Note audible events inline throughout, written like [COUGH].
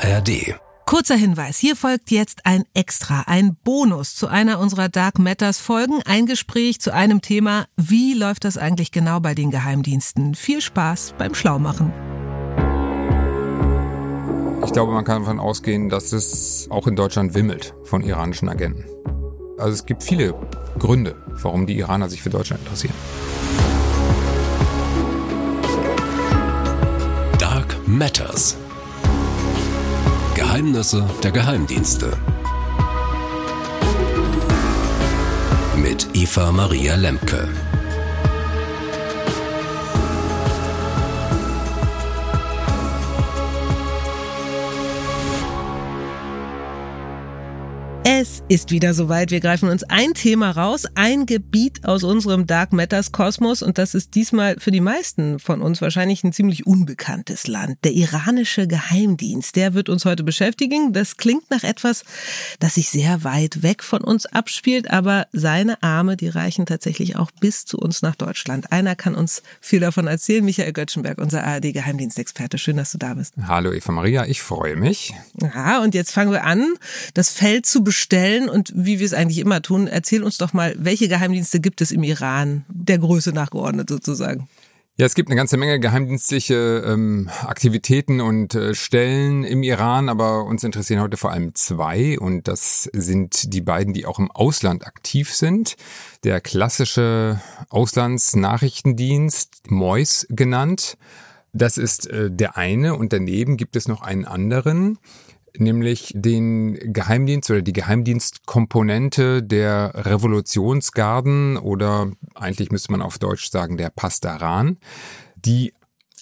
ARD. Kurzer Hinweis, hier folgt jetzt ein Extra, ein Bonus zu einer unserer Dark Matters Folgen, ein Gespräch zu einem Thema, wie läuft das eigentlich genau bei den Geheimdiensten? Viel Spaß beim Schlaumachen. Ich glaube, man kann davon ausgehen, dass es auch in Deutschland wimmelt von iranischen Agenten. Also es gibt viele Gründe, warum die Iraner sich für Deutschland interessieren. Dark Matters. Geheimnisse der Geheimdienste. Mit Eva Maria Lemke. Ist wieder soweit. Wir greifen uns ein Thema raus, ein Gebiet aus unserem Dark Matters Kosmos und das ist diesmal für die meisten von uns wahrscheinlich ein ziemlich unbekanntes Land. Der iranische Geheimdienst, der wird uns heute beschäftigen. Das klingt nach etwas, das sich sehr weit weg von uns abspielt, aber seine Arme, die reichen tatsächlich auch bis zu uns nach Deutschland. Einer kann uns viel davon erzählen, Michael Göttschenberg, unser ARD-Geheimdienstexperte. Schön, dass du da bist. Hallo Eva Maria, ich freue mich. Ja, und jetzt fangen wir an, das Feld zu beschreiben stellen und wie wir es eigentlich immer tun, erzähl uns doch mal, welche Geheimdienste gibt es im Iran, der Größe nachgeordnet sozusagen? Ja, es gibt eine ganze Menge geheimdienstliche ähm, Aktivitäten und äh, Stellen im Iran, aber uns interessieren heute vor allem zwei und das sind die beiden, die auch im Ausland aktiv sind. Der klassische Auslandsnachrichtendienst, MOIS genannt. Das ist äh, der eine und daneben gibt es noch einen anderen nämlich den Geheimdienst oder die Geheimdienstkomponente der Revolutionsgarden oder eigentlich müsste man auf Deutsch sagen der Pastaran, die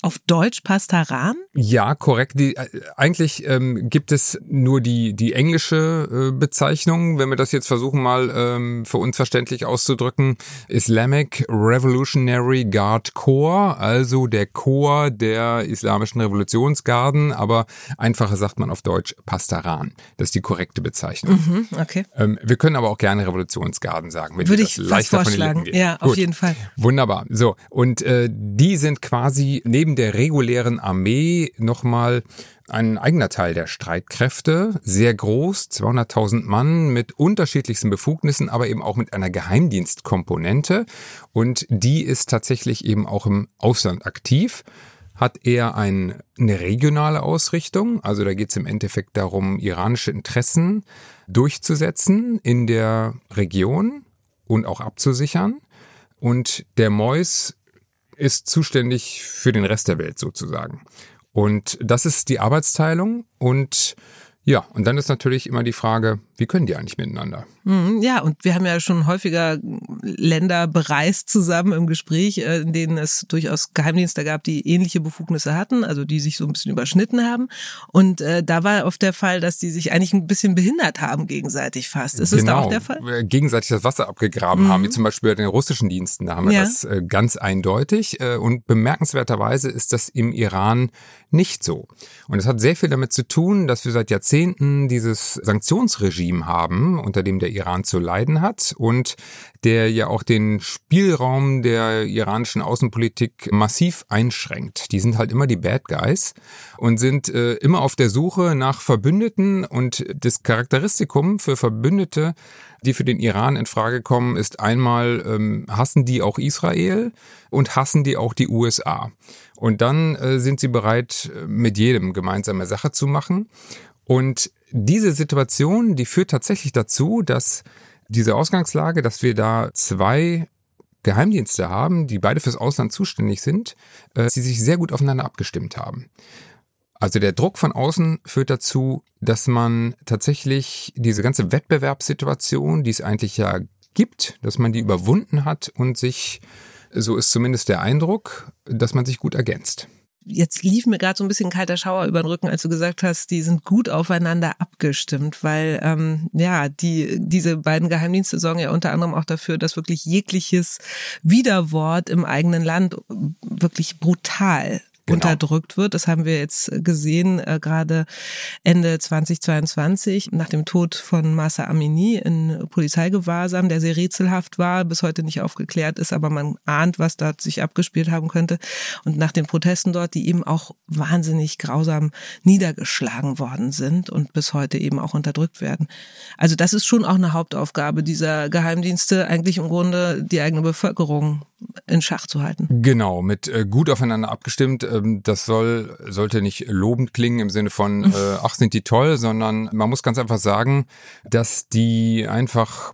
auf Deutsch Pastaran? Ja, korrekt. Die, äh, eigentlich ähm, gibt es nur die, die englische äh, Bezeichnung, wenn wir das jetzt versuchen mal ähm, für uns verständlich auszudrücken. Islamic Revolutionary Guard Corps, also der Chor der islamischen Revolutionsgarden, aber einfacher sagt man auf Deutsch Pastaran. Das ist die korrekte Bezeichnung. Mhm, okay. Ähm, wir können aber auch gerne Revolutionsgarden sagen. Würde ich fast vorschlagen. Ja, Gut. auf jeden Fall. Wunderbar. So, und äh, die sind quasi neben neben der regulären Armee nochmal ein eigener Teil der Streitkräfte, sehr groß, 200.000 Mann mit unterschiedlichsten Befugnissen, aber eben auch mit einer Geheimdienstkomponente. Und die ist tatsächlich eben auch im Ausland aktiv hat eher ein, eine regionale Ausrichtung. Also da geht es im Endeffekt darum, iranische Interessen durchzusetzen in der Region und auch abzusichern. Und der Mois ist zuständig für den Rest der Welt sozusagen. Und das ist die Arbeitsteilung und ja, und dann ist natürlich immer die Frage, wie können die eigentlich miteinander? Mhm, ja, und wir haben ja schon häufiger Länder bereist zusammen im Gespräch, äh, in denen es durchaus Geheimdienste gab, die ähnliche Befugnisse hatten, also die sich so ein bisschen überschnitten haben. Und äh, da war oft der Fall, dass die sich eigentlich ein bisschen behindert haben gegenseitig fast. Ist genau. das da auch der Fall? Äh, gegenseitig das Wasser abgegraben mhm. haben, wie zum Beispiel bei den russischen Diensten. Da haben wir ja. das äh, ganz eindeutig. Und bemerkenswerterweise ist das im Iran nicht so. Und es hat sehr viel damit zu tun, dass wir seit Jahrzehnten dieses Sanktionsregime Regime haben, unter dem der Iran zu leiden hat und der ja auch den Spielraum der iranischen Außenpolitik massiv einschränkt. Die sind halt immer die Bad Guys und sind äh, immer auf der Suche nach Verbündeten und das Charakteristikum für Verbündete, die für den Iran in Frage kommen, ist einmal ähm, hassen die auch Israel und hassen die auch die USA. Und dann äh, sind sie bereit, mit jedem gemeinsame Sache zu machen. Und diese Situation, die führt tatsächlich dazu, dass diese Ausgangslage, dass wir da zwei Geheimdienste haben, die beide fürs Ausland zuständig sind, äh, sie sich sehr gut aufeinander abgestimmt haben. Also der Druck von außen führt dazu, dass man tatsächlich diese ganze Wettbewerbssituation, die es eigentlich ja gibt, dass man die überwunden hat und sich, so ist zumindest der Eindruck, dass man sich gut ergänzt jetzt lief mir gerade so ein bisschen kalter Schauer über den Rücken, als du gesagt hast, die sind gut aufeinander abgestimmt, weil ähm, ja, die diese beiden Geheimdienste sorgen ja unter anderem auch dafür, dass wirklich jegliches Widerwort im eigenen Land wirklich brutal genau. unterdrückt wird. Das haben wir jetzt gesehen, äh, gerade Ende 2022, nach dem Tod von Masa Amini in Polizeigewahrsam, der sehr rätselhaft war, bis heute nicht aufgeklärt ist, aber man ahnt, was da sich abgespielt haben könnte. Und nach den Protesten dort, die eben auch wahnsinnig grausam niedergeschlagen worden sind und bis heute eben auch unterdrückt werden. Also das ist schon auch eine Hauptaufgabe dieser Geheimdienste, eigentlich im Grunde die eigene Bevölkerung in Schach zu halten. Genau, mit äh, gut aufeinander abgestimmt. Ähm, das soll, sollte nicht lobend klingen im Sinne von, äh, [LAUGHS] ach, sind die toll, sondern man muss ganz einfach sagen, dass die einfach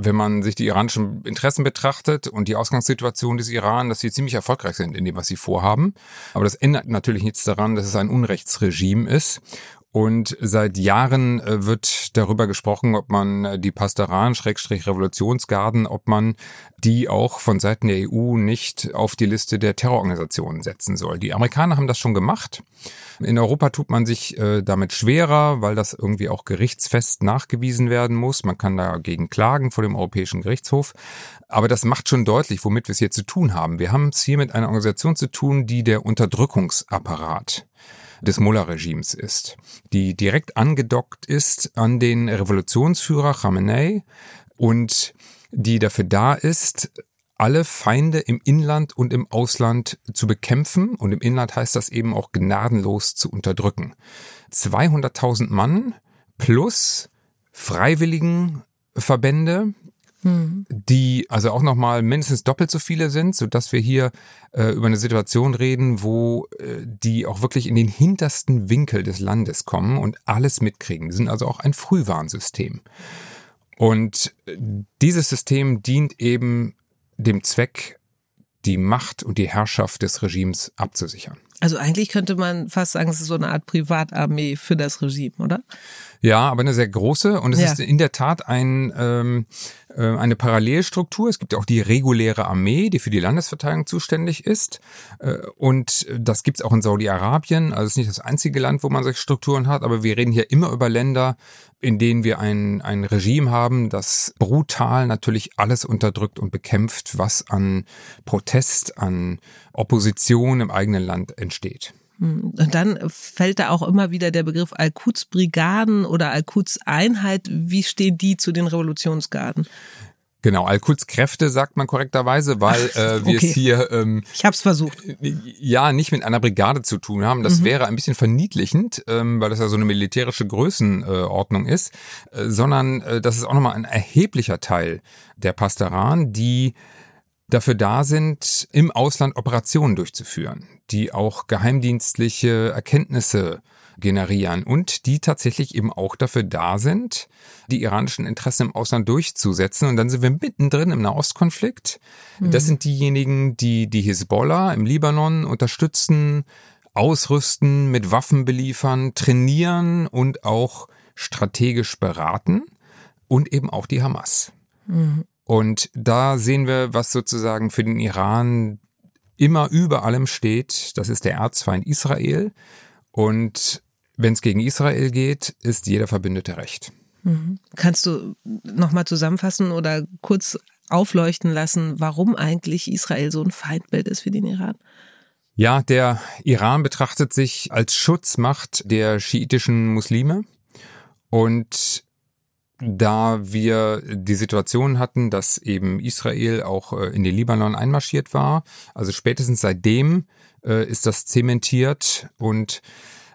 wenn man sich die iranischen Interessen betrachtet und die Ausgangssituation des Iran, dass sie ziemlich erfolgreich sind in dem, was sie vorhaben. Aber das ändert natürlich nichts daran, dass es ein Unrechtsregime ist und seit Jahren äh, wird darüber gesprochen, ob man äh, die Pastoran, Schrägstrich Revolutionsgarden, ob man die auch von Seiten der EU nicht auf die Liste der Terrororganisationen setzen soll. Die Amerikaner haben das schon gemacht. In Europa tut man sich äh, damit schwerer, weil das irgendwie auch gerichtsfest nachgewiesen werden muss. Man kann dagegen klagen vor dem Europäischen Gerichtshof. Aber das macht schon deutlich, womit wir es hier zu tun haben. Wir haben es hier mit einer Organisation zu tun, die der Unterdrückungsapparat des Mullah-Regimes ist, die direkt angedockt ist an den Revolutionsführer Khamenei und die dafür da ist, alle Feinde im Inland und im Ausland zu bekämpfen und im Inland heißt das eben auch gnadenlos zu unterdrücken. 200.000 Mann plus Freiwilligen Verbände, die also auch nochmal mindestens doppelt so viele sind, so dass wir hier äh, über eine Situation reden, wo äh, die auch wirklich in den hintersten Winkel des Landes kommen und alles mitkriegen. Die sind also auch ein Frühwarnsystem. Und äh, dieses System dient eben dem Zweck, die Macht und die Herrschaft des Regimes abzusichern. Also eigentlich könnte man fast sagen, es ist so eine Art Privatarmee für das Regime, oder? Ja, aber eine sehr große und es ja. ist in der Tat ein, ähm, äh, eine Parallelstruktur. Es gibt ja auch die reguläre Armee, die für die Landesverteidigung zuständig ist äh, und das gibt's auch in Saudi-Arabien. Also es ist nicht das einzige Land, wo man solche Strukturen hat, aber wir reden hier immer über Länder, in denen wir ein, ein Regime haben, das brutal natürlich alles unterdrückt und bekämpft, was an Protest, an Opposition im eigenen Land entsteht. Hm. Und dann fällt da auch immer wieder der Begriff Al-Quds-Brigaden oder Al-Quds-Einheit. Wie stehen die zu den Revolutionsgarden? Genau, Al-Quds Kräfte sagt man korrekterweise, weil äh, wir okay. es hier ähm, ich hab's versucht ja nicht mit einer Brigade zu tun haben. Das mhm. wäre ein bisschen verniedlichend, ähm, weil das ja so eine militärische Größenordnung ist, äh, sondern äh, das ist auch nochmal ein erheblicher Teil der Pastoran, die dafür da sind, im Ausland Operationen durchzuführen, die auch geheimdienstliche Erkenntnisse generieren und die tatsächlich eben auch dafür da sind, die iranischen Interessen im Ausland durchzusetzen. Und dann sind wir mittendrin im Nahostkonflikt. Mhm. Das sind diejenigen, die die Hisbollah im Libanon unterstützen, ausrüsten, mit Waffen beliefern, trainieren und auch strategisch beraten und eben auch die Hamas. Mhm. Und da sehen wir, was sozusagen für den Iran immer über allem steht. Das ist der Erzfeind Israel. Und wenn es gegen Israel geht, ist jeder Verbündete recht. Mhm. Kannst du nochmal zusammenfassen oder kurz aufleuchten lassen, warum eigentlich Israel so ein Feindbild ist für den Iran? Ja, der Iran betrachtet sich als Schutzmacht der schiitischen Muslime und da wir die Situation hatten, dass eben Israel auch äh, in den Libanon einmarschiert war. Also spätestens seitdem äh, ist das zementiert und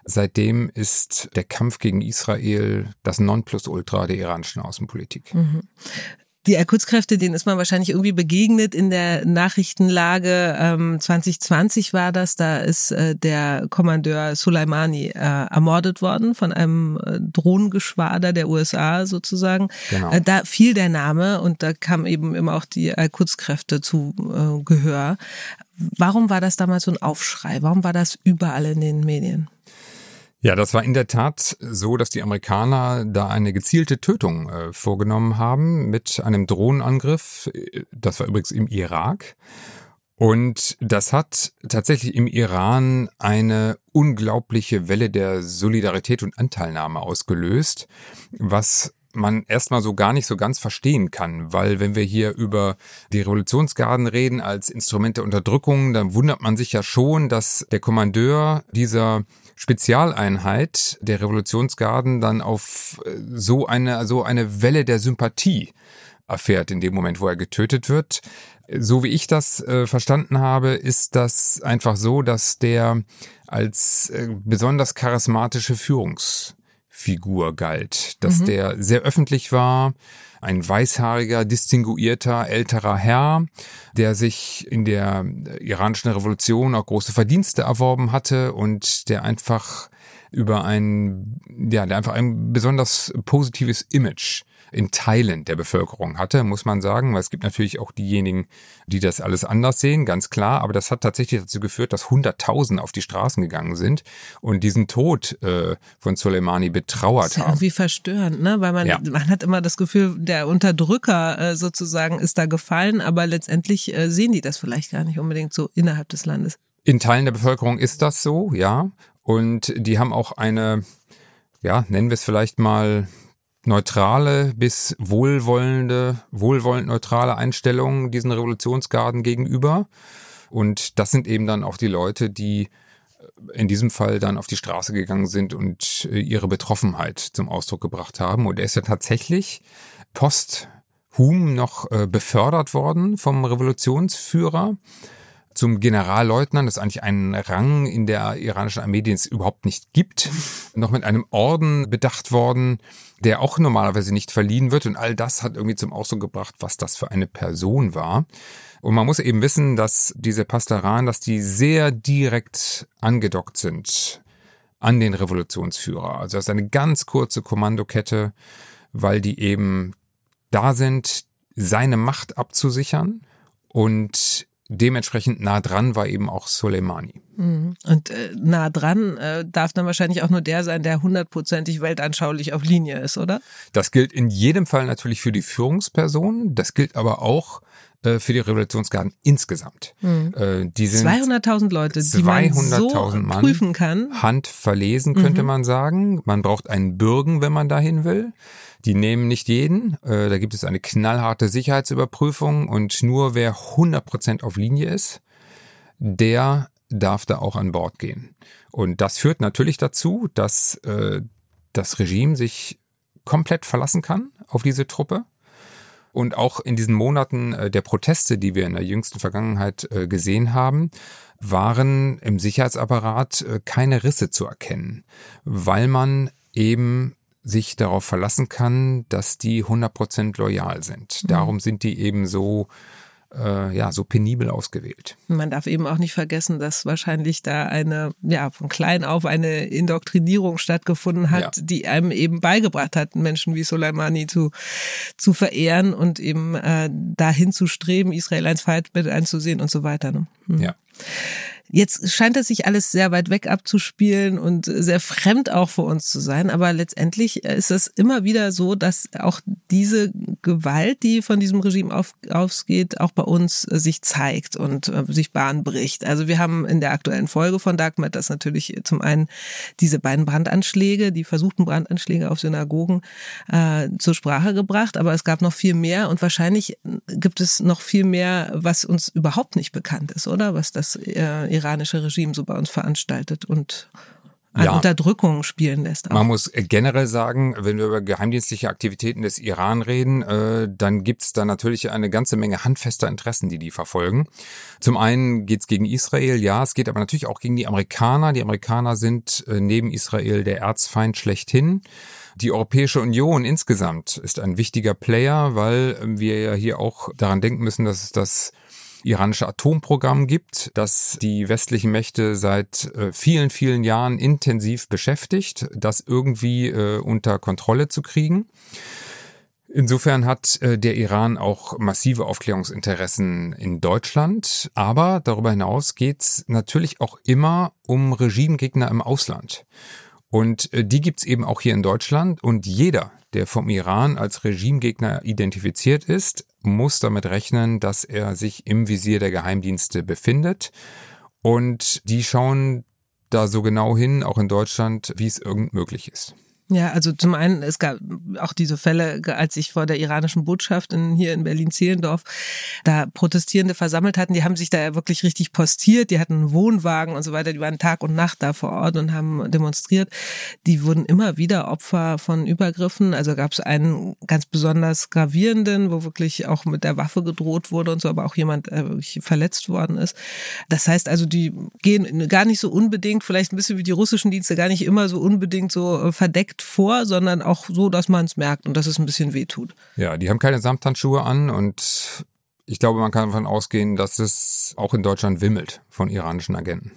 seitdem ist der Kampf gegen Israel das Nonplusultra der iranischen Außenpolitik. Mhm. Die Al-Quds-Kräfte, denen ist man wahrscheinlich irgendwie begegnet in der Nachrichtenlage. Ähm, 2020 war das, da ist äh, der Kommandeur Soleimani äh, ermordet worden von einem äh, Drohnengeschwader der USA sozusagen. Genau. Äh, da fiel der Name und da kam eben immer auch die Al-Quds-Kräfte zu äh, Gehör. Warum war das damals so ein Aufschrei? Warum war das überall in den Medien? Ja, das war in der Tat so, dass die Amerikaner da eine gezielte Tötung äh, vorgenommen haben mit einem Drohnenangriff. Das war übrigens im Irak. Und das hat tatsächlich im Iran eine unglaubliche Welle der Solidarität und Anteilnahme ausgelöst, was man erstmal so gar nicht so ganz verstehen kann, weil wenn wir hier über die Revolutionsgarden reden als Instrument der Unterdrückung, dann wundert man sich ja schon, dass der Kommandeur dieser Spezialeinheit der Revolutionsgarden dann auf äh, so eine, so eine Welle der Sympathie erfährt in dem Moment, wo er getötet wird. So wie ich das äh, verstanden habe, ist das einfach so, dass der als äh, besonders charismatische Führungsfigur galt, dass mhm. der sehr öffentlich war, ein weißhaariger, distinguierter, älterer Herr, der sich in der iranischen Revolution auch große Verdienste erworben hatte und der einfach über ein, ja, der einfach ein besonders positives Image in Teilen der Bevölkerung hatte, muss man sagen, weil es gibt natürlich auch diejenigen, die das alles anders sehen, ganz klar, aber das hat tatsächlich dazu geführt, dass Hunderttausende auf die Straßen gegangen sind und diesen Tod äh, von Soleimani betrauert das ist ja haben. Irgendwie verstörend, ne? Weil man, ja. man hat immer das Gefühl, der Unterdrücker äh, sozusagen ist da gefallen, aber letztendlich äh, sehen die das vielleicht gar nicht unbedingt so innerhalb des Landes. In Teilen der Bevölkerung ist das so, ja. Und die haben auch eine, ja, nennen wir es vielleicht mal neutrale bis wohlwollende, wohlwollend neutrale Einstellung diesen Revolutionsgarden gegenüber. Und das sind eben dann auch die Leute, die in diesem Fall dann auf die Straße gegangen sind und äh, ihre Betroffenheit zum Ausdruck gebracht haben. Und er ist ja tatsächlich posthum noch äh, befördert worden vom Revolutionsführer zum Generalleutnant, das ist eigentlich ein Rang in der iranischen Armee, den es überhaupt nicht gibt, [LAUGHS] noch mit einem Orden bedacht worden, der auch normalerweise nicht verliehen wird. Und all das hat irgendwie zum Ausdruck gebracht, was das für eine Person war. Und man muss eben wissen, dass diese Pastaran, dass die sehr direkt angedockt sind an den Revolutionsführer. Also das ist eine ganz kurze Kommandokette, weil die eben da sind, seine Macht abzusichern und dementsprechend nah dran war eben auch Soleimani. Mhm. Und äh, nah dran äh, darf dann wahrscheinlich auch nur der sein, der hundertprozentig weltanschaulich auf Linie ist, oder? Das gilt in jedem Fall natürlich für die Führungsperson. Das gilt aber auch äh, für die Revolutionsgarden insgesamt. Mhm. Äh, die sind 200.000 Leute, die man so Mann prüfen kann. Handverlesen könnte mhm. man sagen. Man braucht einen Bürgen, wenn man dahin will. Die nehmen nicht jeden. Äh, da gibt es eine knallharte Sicherheitsüberprüfung und nur wer 100% auf Linie ist, der darf da auch an Bord gehen. Und das führt natürlich dazu, dass äh, das Regime sich komplett verlassen kann auf diese Truppe. Und auch in diesen Monaten äh, der Proteste, die wir in der jüngsten Vergangenheit äh, gesehen haben, waren im Sicherheitsapparat äh, keine Risse zu erkennen, weil man eben sich darauf verlassen kann, dass die 100% loyal sind. Mhm. Darum sind die eben so äh, ja so penibel ausgewählt. Man darf eben auch nicht vergessen, dass wahrscheinlich da eine ja von klein auf eine Indoktrinierung stattgefunden hat, ja. die einem eben beigebracht hat, Menschen wie Soleimani zu zu verehren und eben äh, dahin zu streben, Israel als Feindbild einzusehen und so weiter. Ne? Mhm. Ja. Jetzt scheint es sich alles sehr weit weg abzuspielen und sehr fremd auch für uns zu sein. Aber letztendlich ist es immer wieder so, dass auch diese Gewalt, die von diesem Regime auf, ausgeht, auch bei uns sich zeigt und äh, sich Bahn bricht. Also wir haben in der aktuellen Folge von Dark Matters natürlich zum einen diese beiden Brandanschläge, die versuchten Brandanschläge auf Synagogen äh, zur Sprache gebracht. Aber es gab noch viel mehr und wahrscheinlich gibt es noch viel mehr, was uns überhaupt nicht bekannt ist, oder? Was das äh, iranische Regime so bei uns veranstaltet und an ja. Unterdrückung spielen lässt. Auch. Man muss generell sagen, wenn wir über geheimdienstliche Aktivitäten des Iran reden, äh, dann gibt's da natürlich eine ganze Menge handfester Interessen, die die verfolgen. Zum einen geht's gegen Israel, ja, es geht aber natürlich auch gegen die Amerikaner. Die Amerikaner sind äh, neben Israel der Erzfeind schlechthin. Die Europäische Union insgesamt ist ein wichtiger Player, weil wir ja hier auch daran denken müssen, dass es das iranische Atomprogramm gibt, das die westlichen Mächte seit äh, vielen, vielen Jahren intensiv beschäftigt, das irgendwie äh, unter Kontrolle zu kriegen. Insofern hat äh, der Iran auch massive Aufklärungsinteressen in Deutschland, aber darüber hinaus geht's natürlich auch immer um Regimegegner im Ausland. Und äh, die gibt's eben auch hier in Deutschland und jeder, der vom Iran als Regimegegner identifiziert ist, muss damit rechnen, dass er sich im Visier der Geheimdienste befindet. Und die schauen da so genau hin, auch in Deutschland, wie es irgend möglich ist. Ja, also zum einen, es gab auch diese Fälle, als ich vor der iranischen Botschaft in, hier in Berlin-Zehlendorf da Protestierende versammelt hatten, die haben sich da ja wirklich richtig postiert, die hatten einen Wohnwagen und so weiter, die waren Tag und Nacht da vor Ort und haben demonstriert. Die wurden immer wieder Opfer von Übergriffen. Also gab es einen ganz besonders gravierenden, wo wirklich auch mit der Waffe gedroht wurde und so, aber auch jemand äh, verletzt worden ist. Das heißt also, die gehen gar nicht so unbedingt, vielleicht ein bisschen wie die russischen Dienste, gar nicht immer so unbedingt so äh, verdeckt vor, sondern auch so, dass man es merkt und dass es ein bisschen wehtut. Ja, die haben keine Samthandschuhe an und ich glaube, man kann davon ausgehen, dass es auch in Deutschland wimmelt von iranischen Agenten.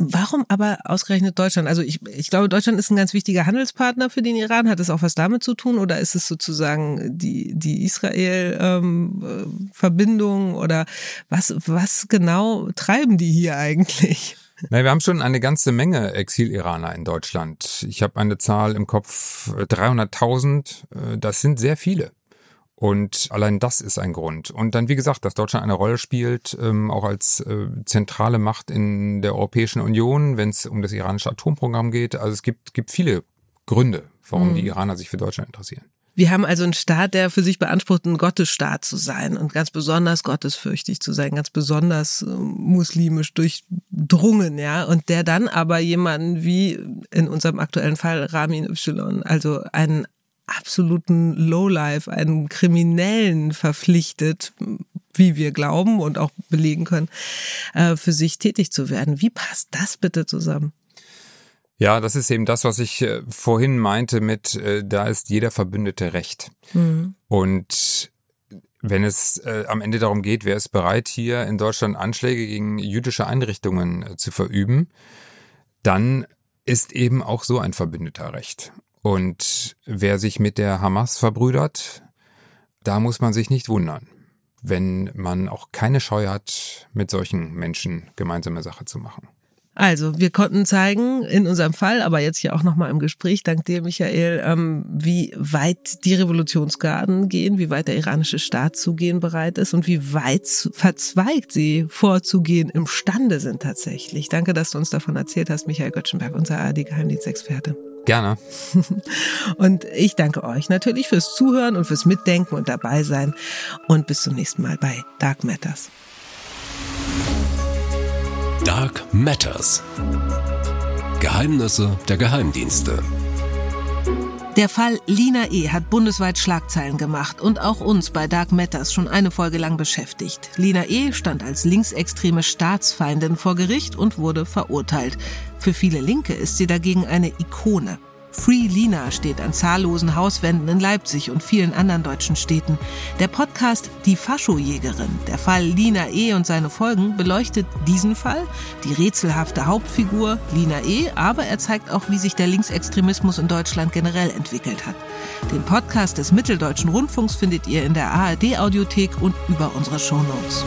Warum aber ausgerechnet Deutschland? Also ich, ich glaube, Deutschland ist ein ganz wichtiger Handelspartner für den Iran. Hat es auch was damit zu tun oder ist es sozusagen die, die Israel-Verbindung ähm, oder was, was genau treiben die hier eigentlich? Nein, wir haben schon eine ganze Menge Exil-Iraner in Deutschland. Ich habe eine Zahl im Kopf, 300.000. Äh, das sind sehr viele. Und allein das ist ein Grund. Und dann, wie gesagt, dass Deutschland eine Rolle spielt, ähm, auch als äh, zentrale Macht in der Europäischen Union, wenn es um das iranische Atomprogramm geht. Also es gibt, gibt viele Gründe, warum mhm. die Iraner sich für Deutschland interessieren. Wir haben also einen Staat, der für sich beansprucht, ein Gottesstaat zu sein und ganz besonders gottesfürchtig zu sein, ganz besonders äh, muslimisch durchdrungen, ja, und der dann aber jemanden wie in unserem aktuellen Fall Ramin Y, also einen absoluten Lowlife, einen Kriminellen verpflichtet, wie wir glauben und auch belegen können, äh, für sich tätig zu werden. Wie passt das bitte zusammen? Ja, das ist eben das, was ich äh, vorhin meinte mit, äh, da ist jeder Verbündete recht. Mhm. Und wenn es äh, am Ende darum geht, wer ist bereit, hier in Deutschland Anschläge gegen jüdische Einrichtungen zu verüben, dann ist eben auch so ein Verbündeter recht. Und wer sich mit der Hamas verbrüdert, da muss man sich nicht wundern, wenn man auch keine Scheu hat, mit solchen Menschen gemeinsame Sache zu machen. Also, wir konnten zeigen, in unserem Fall, aber jetzt hier auch nochmal im Gespräch, dank dir, Michael, ähm, wie weit die Revolutionsgarden gehen, wie weit der iranische Staat zu gehen bereit ist und wie weit verzweigt sie vorzugehen imstande sind tatsächlich. Danke, dass du uns davon erzählt hast, Michael Göttschenberg, unser ARD-Geheimdienstexperte. Gerne. [LAUGHS] Und ich danke euch natürlich fürs Zuhören und fürs Mitdenken und dabei sein. Und bis zum nächsten Mal bei Dark Matters. Dark Matters. Geheimnisse der Geheimdienste. Der Fall Lina E. hat bundesweit Schlagzeilen gemacht und auch uns bei Dark Matters schon eine Folge lang beschäftigt. Lina E. stand als linksextreme Staatsfeindin vor Gericht und wurde verurteilt. Für viele Linke ist sie dagegen eine Ikone. Free Lina steht an zahllosen Hauswänden in Leipzig und vielen anderen deutschen Städten. Der Podcast Die Faschojägerin, der Fall Lina E. und seine Folgen, beleuchtet diesen Fall, die rätselhafte Hauptfigur Lina E., aber er zeigt auch, wie sich der Linksextremismus in Deutschland generell entwickelt hat. Den Podcast des Mitteldeutschen Rundfunks findet ihr in der ARD-Audiothek und über unsere Shownotes.